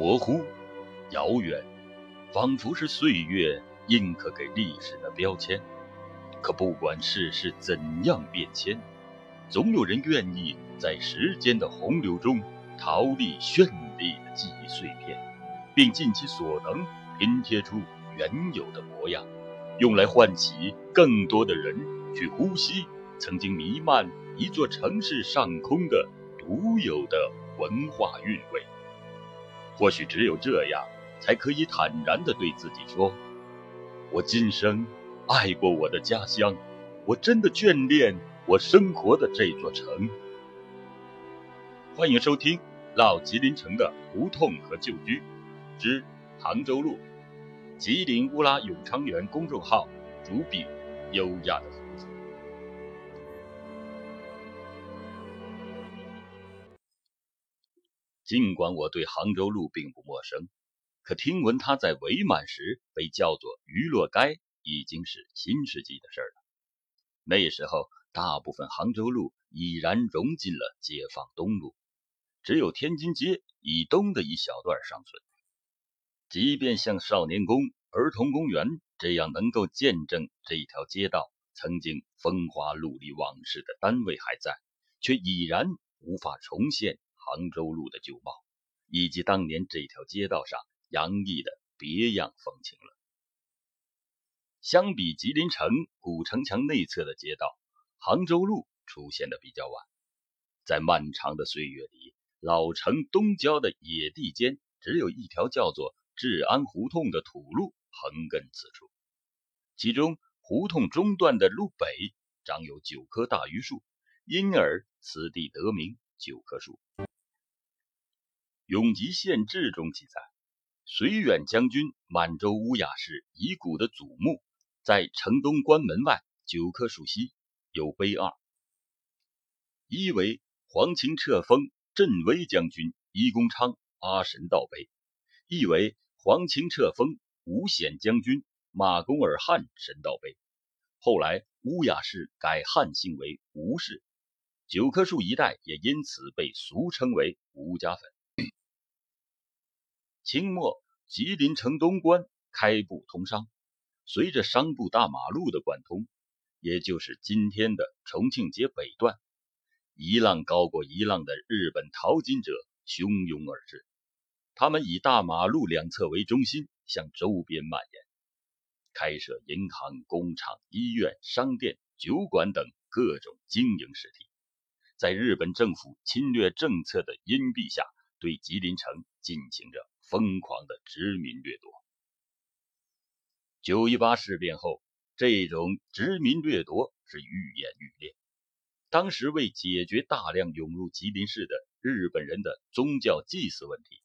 模糊、遥远，仿佛是岁月印刻给历史的标签。可不管世事怎样变迁，总有人愿意在时间的洪流中逃离绚丽的记忆碎片，并尽其所能拼贴出原有的模样，用来唤起更多的人去呼吸曾经弥漫一座城市上空的独有的文化韵味。或许只有这样，才可以坦然地对自己说：“我今生爱过我的家乡，我真的眷恋我生活的这座城。”欢迎收听《老吉林城的胡同和旧居之杭州路》，吉林乌拉永昌园公众号主笔优雅的尽管我对杭州路并不陌生，可听闻它在伪满时被叫做娱乐街，已经是新世纪的事了。那时候，大部分杭州路已然融进了解放东路，只有天津街以东的一小段尚存。即便像少年宫、儿童公园这样能够见证这条街道曾经风华陆离往事的单位还在，却已然无法重现。杭州路的旧貌，以及当年这条街道上洋溢的别样风情了。相比吉林城古城墙内侧的街道，杭州路出现的比较晚。在漫长的岁月里，老城东郊的野地间，只有一条叫做治安胡同的土路横亘此处。其中胡同中段的路北长有九棵大榆树，因而此地得名九棵树。《永吉县志》中记载，绥远将军满洲乌雅氏遗骨的祖墓在城东关门外九棵树西有碑二，一为黄清册封镇威将军伊公昌阿神道碑，一为黄清册封吴显将军马公尔汉神道碑。后来乌雅氏改汉姓为吴氏，九棵树一带也因此被俗称为吴家坟。清末，吉林城东关开埠通商，随着商埠大马路的贯通，也就是今天的重庆街北段，一浪高过一浪的日本淘金者汹涌而至。他们以大马路两侧为中心，向周边蔓延，开设银行、工厂、医院、商店、酒馆等各种经营实体，在日本政府侵略政策的荫蔽下，对吉林城进行着。疯狂的殖民掠夺。九一八事变后，这种殖民掠夺是愈演愈烈。当时为解决大量涌入吉林市的日本人的宗教祭祀问题，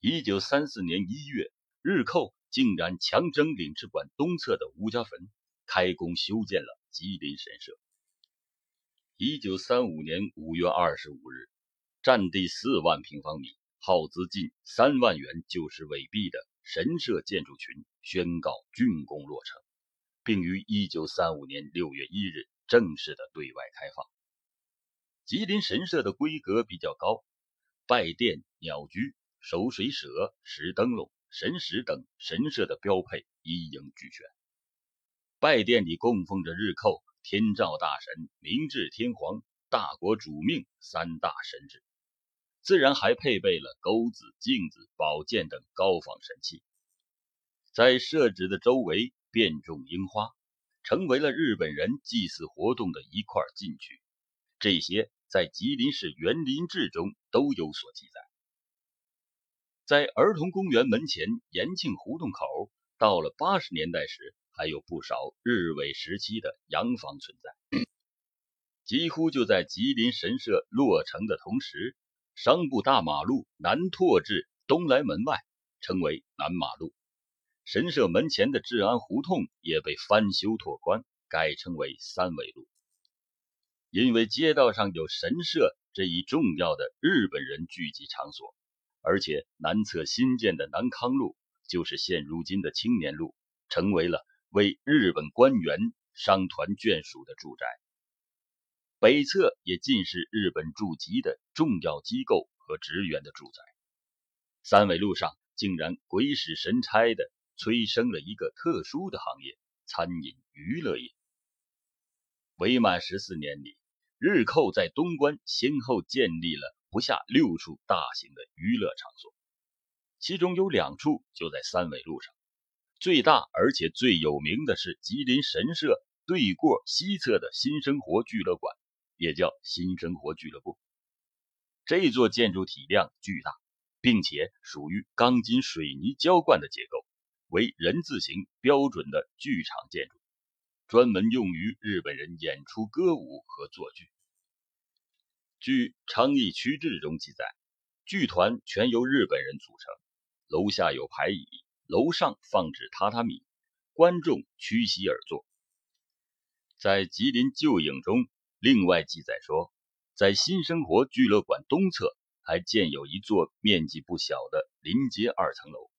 一九三四年一月，日寇竟然强征领事馆东侧的吴家坟，开工修建了吉林神社。一九三五年五月二十五日，占地四万平方米。耗资近三万元就是伪币的神社建筑群宣告竣工落成，并于一九三五年六月一日正式的对外开放。吉林神社的规格比较高，拜殿、鸟居、守水舍、石灯笼、神石等神社的标配一应俱全。拜殿里供奉着日寇、天照大神、明治天皇、大国主命三大神祇。自然还配备了钩子、镜子、宝剑等高仿神器，在设置的周围遍种樱花，成为了日本人祭祀活动的一块禁区。这些在吉林市园林志中都有所记载。在儿童公园门前延庆胡同口，到了八十年代时，还有不少日伪时期的洋房存在。几乎就在吉林神社落成的同时。商埠大马路南拓至东来门外，称为南马路。神社门前的治安胡同也被翻修拓宽，改称为三纬路。因为街道上有神社这一重要的日本人聚集场所，而且南侧新建的南康路就是现如今的青年路，成为了为日本官员商团眷属的住宅。北侧也尽是日本驻吉的重要机构和职员的住宅。三纬路上竟然鬼使神差的催生了一个特殊的行业——餐饮娱乐业。伪满十四年里，日寇在东关先后建立了不下六处大型的娱乐场所，其中有两处就在三纬路上。最大而且最有名的是吉林神社对过西侧的新生活俱乐馆，也叫新生活俱乐部。这座建筑体量巨大，并且属于钢筋水泥浇灌的结构，为人字形标准的剧场建筑，专门用于日本人演出歌舞和作剧。据《昌邑区志》中记载，剧团全由日本人组成，楼下有排椅。楼上放置榻榻米，观众屈膝而坐。在吉林旧影中，另外记载说，在新生活俱乐馆东侧还建有一座面积不小的临街二层楼。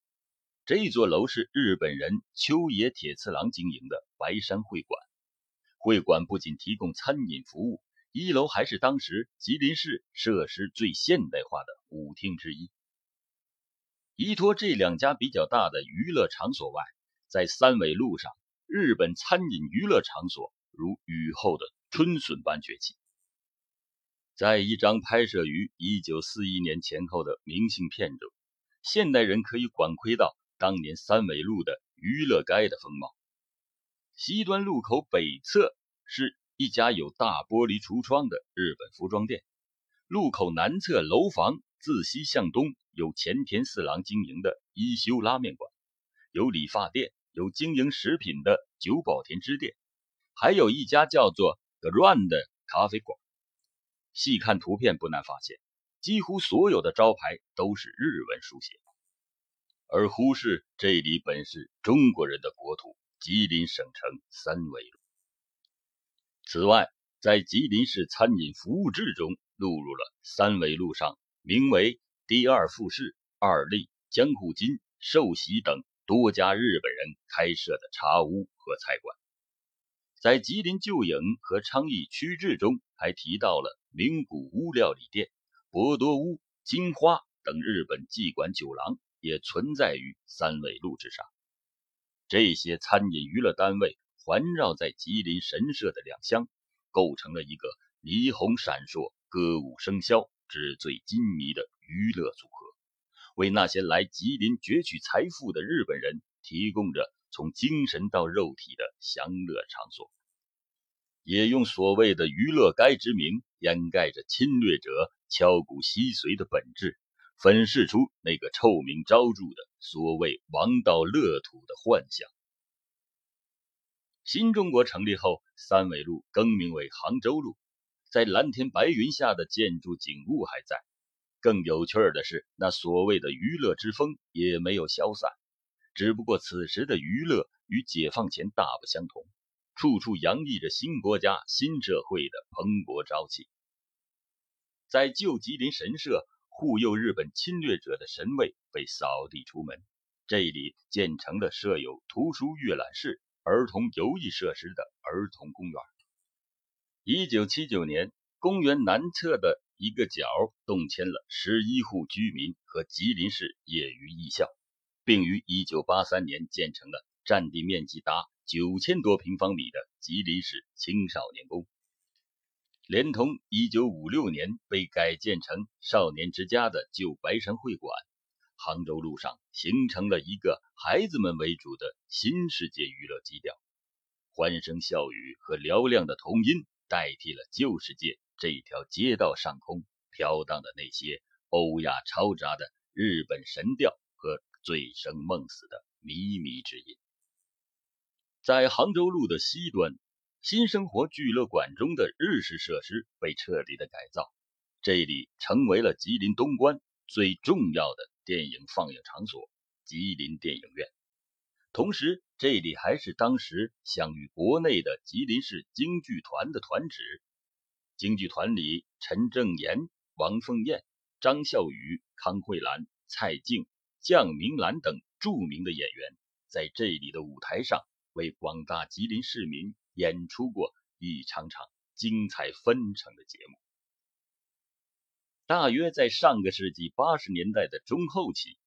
这座楼是日本人秋野铁次郎经营的白山会馆。会馆不仅提供餐饮服务，一楼还是当时吉林市设施最现代化的舞厅之一。依托这两家比较大的娱乐场所外，在三纬路上，日本餐饮娱乐场所如雨后的春笋般崛起。在一张拍摄于1941年前后的明信片中，现代人可以管窥到当年三纬路的娱乐街的风貌。西端路口北侧是一家有大玻璃橱窗的日本服装店，路口南侧楼房自西向东。有前田四郎经营的一休拉面馆，有理发店，有经营食品的久保田支店，还有一家叫做 Run 的咖啡馆。细看图片，不难发现，几乎所有的招牌都是日文书写，而忽视这里本是中国人的国土——吉林省城三纬路。此外，在吉林市餐饮服务志中录入了三纬路上名为。第二富士、二利、江户金、寿喜等多家日本人开设的茶屋和菜馆，在吉林旧影和昌邑区志中还提到了名古屋料理店、博多屋、金花等日本妓馆酒廊也存在于三纬路之上。这些餐饮娱乐单位环绕在吉林神社的两厢，构成了一个霓虹闪烁、歌舞升箫。纸醉金迷的娱乐组合，为那些来吉林攫取财富的日本人提供着从精神到肉体的享乐场所，也用所谓的娱乐街之名掩盖着侵略者敲骨吸髓的本质，粉饰出那个臭名昭著的所谓王道乐土的幻想。新中国成立后，三纬路更名为杭州路。在蓝天白云下的建筑景物还在，更有趣的是，那所谓的娱乐之风也没有消散。只不过此时的娱乐与解放前大不相同，处处洋溢着新国家、新社会的蓬勃朝气。在旧吉林神社护佑日本侵略者的神位被扫地出门，这里建成了设有图书阅览室、儿童游艺设施的儿童公园。一九七九年，公园南侧的一个角动迁了十一户居民和吉林市业余艺校，并于一九八三年建成了占地面积达九千多平方米的吉林市青少年宫，连同一九五六年被改建成少年之家的旧白山会馆，杭州路上形成了一个孩子们为主的新世界娱乐基调，欢声笑语和嘹亮的童音。代替了旧世界这条街道上空飘荡的那些欧亚嘈杂的日本神调和醉生梦死的靡靡之音。在杭州路的西端，新生活俱乐馆中的日式设施被彻底的改造，这里成为了吉林东关最重要的电影放映场所——吉林电影院。同时，这里还是当时享誉国内的吉林市京剧团的团址。京剧团里，陈正言、王凤燕、张孝宇、康慧兰、蔡静、姜明兰等著名的演员，在这里的舞台上为广大吉林市民演出过一场场精彩纷呈的节目。大约在上个世纪八十年代的中后期，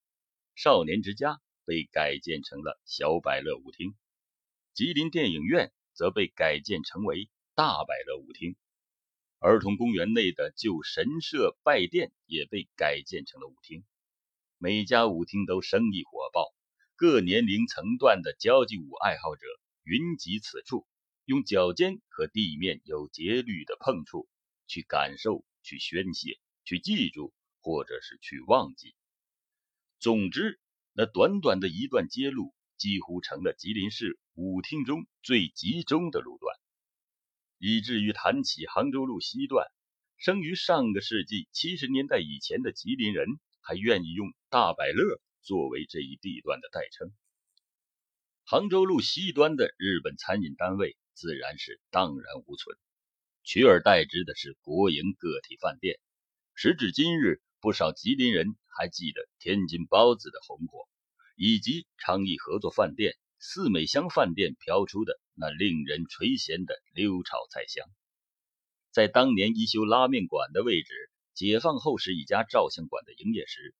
少年之家被改建成了小百乐舞厅，吉林电影院则被改建成为大百乐舞厅，儿童公园内的旧神社拜殿也被改建成了舞厅。每家舞厅都生意火爆，各年龄层段的交际舞爱好者云集此处，用脚尖和地面有节律的碰触，去感受、去宣泄、去记住，或者是去忘记。总之，那短短的一段街路，几乎成了吉林市舞厅中最集中的路段，以至于谈起杭州路西段，生于上个世纪七十年代以前的吉林人。还愿意用大百乐作为这一地段的代称。杭州路西端的日本餐饮单位自然是荡然无存，取而代之的是国营个体饭店。时至今日，不少吉林人还记得天津包子的红火，以及昌邑合作饭店、四美香饭店飘出的那令人垂涎的溜炒菜香。在当年一休拉面馆的位置。解放后是一家照相馆的营业时，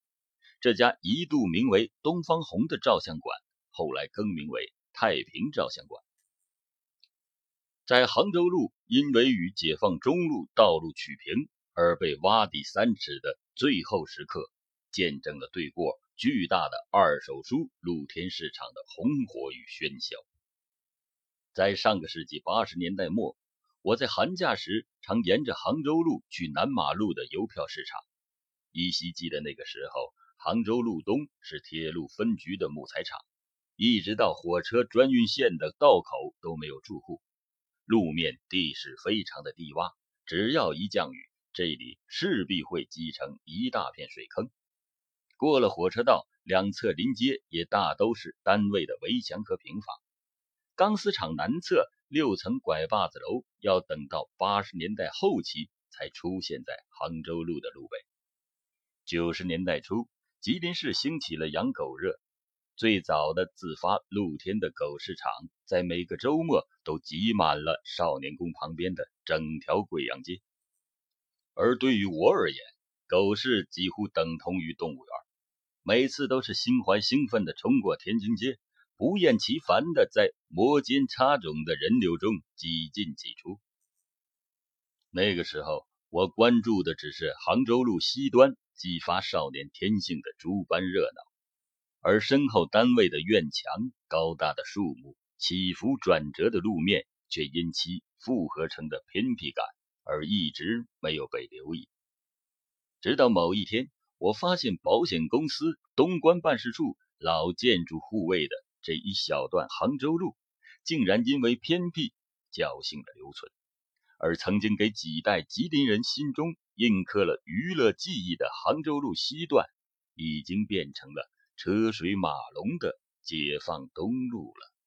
这家一度名为东方红的照相馆，后来更名为太平照相馆。在杭州路因为与解放中路道路曲平而被挖地三尺的最后时刻，见证了对过巨大的二手书露天市场的红火与喧嚣。在上个世纪八十年代末。我在寒假时常沿着杭州路去南马路的邮票市场。依稀记得那个时候，杭州路东是铁路分局的木材厂，一直到火车专运线的道口都没有住户，路面地势非常的低洼，只要一降雨，这里势必会积成一大片水坑。过了火车道，两侧临街也大都是单位的围墙和平房。钢丝厂南侧。六层拐把子楼要等到八十年代后期才出现在杭州路的路北。九十年代初，吉林市兴起了养狗热，最早的自发露天的狗市场，在每个周末都挤满了少年宫旁边的整条贵阳街。而对于我而言，狗市几乎等同于动物园，每次都是心怀兴奋地冲过天津街。不厌其烦地在摩肩擦踵的人流中挤进挤出。那个时候，我关注的只是杭州路西端激发少年天性的诸般热闹，而身后单位的院墙、高大的树木、起伏转折的路面，却因其复合成的偏僻感而一直没有被留意。直到某一天，我发现保险公司东关办事处老建筑护卫的。这一小段杭州路，竟然因为偏僻侥幸的留存，而曾经给几代吉林人心中印刻了娱乐记忆的杭州路西段，已经变成了车水马龙的解放东路了。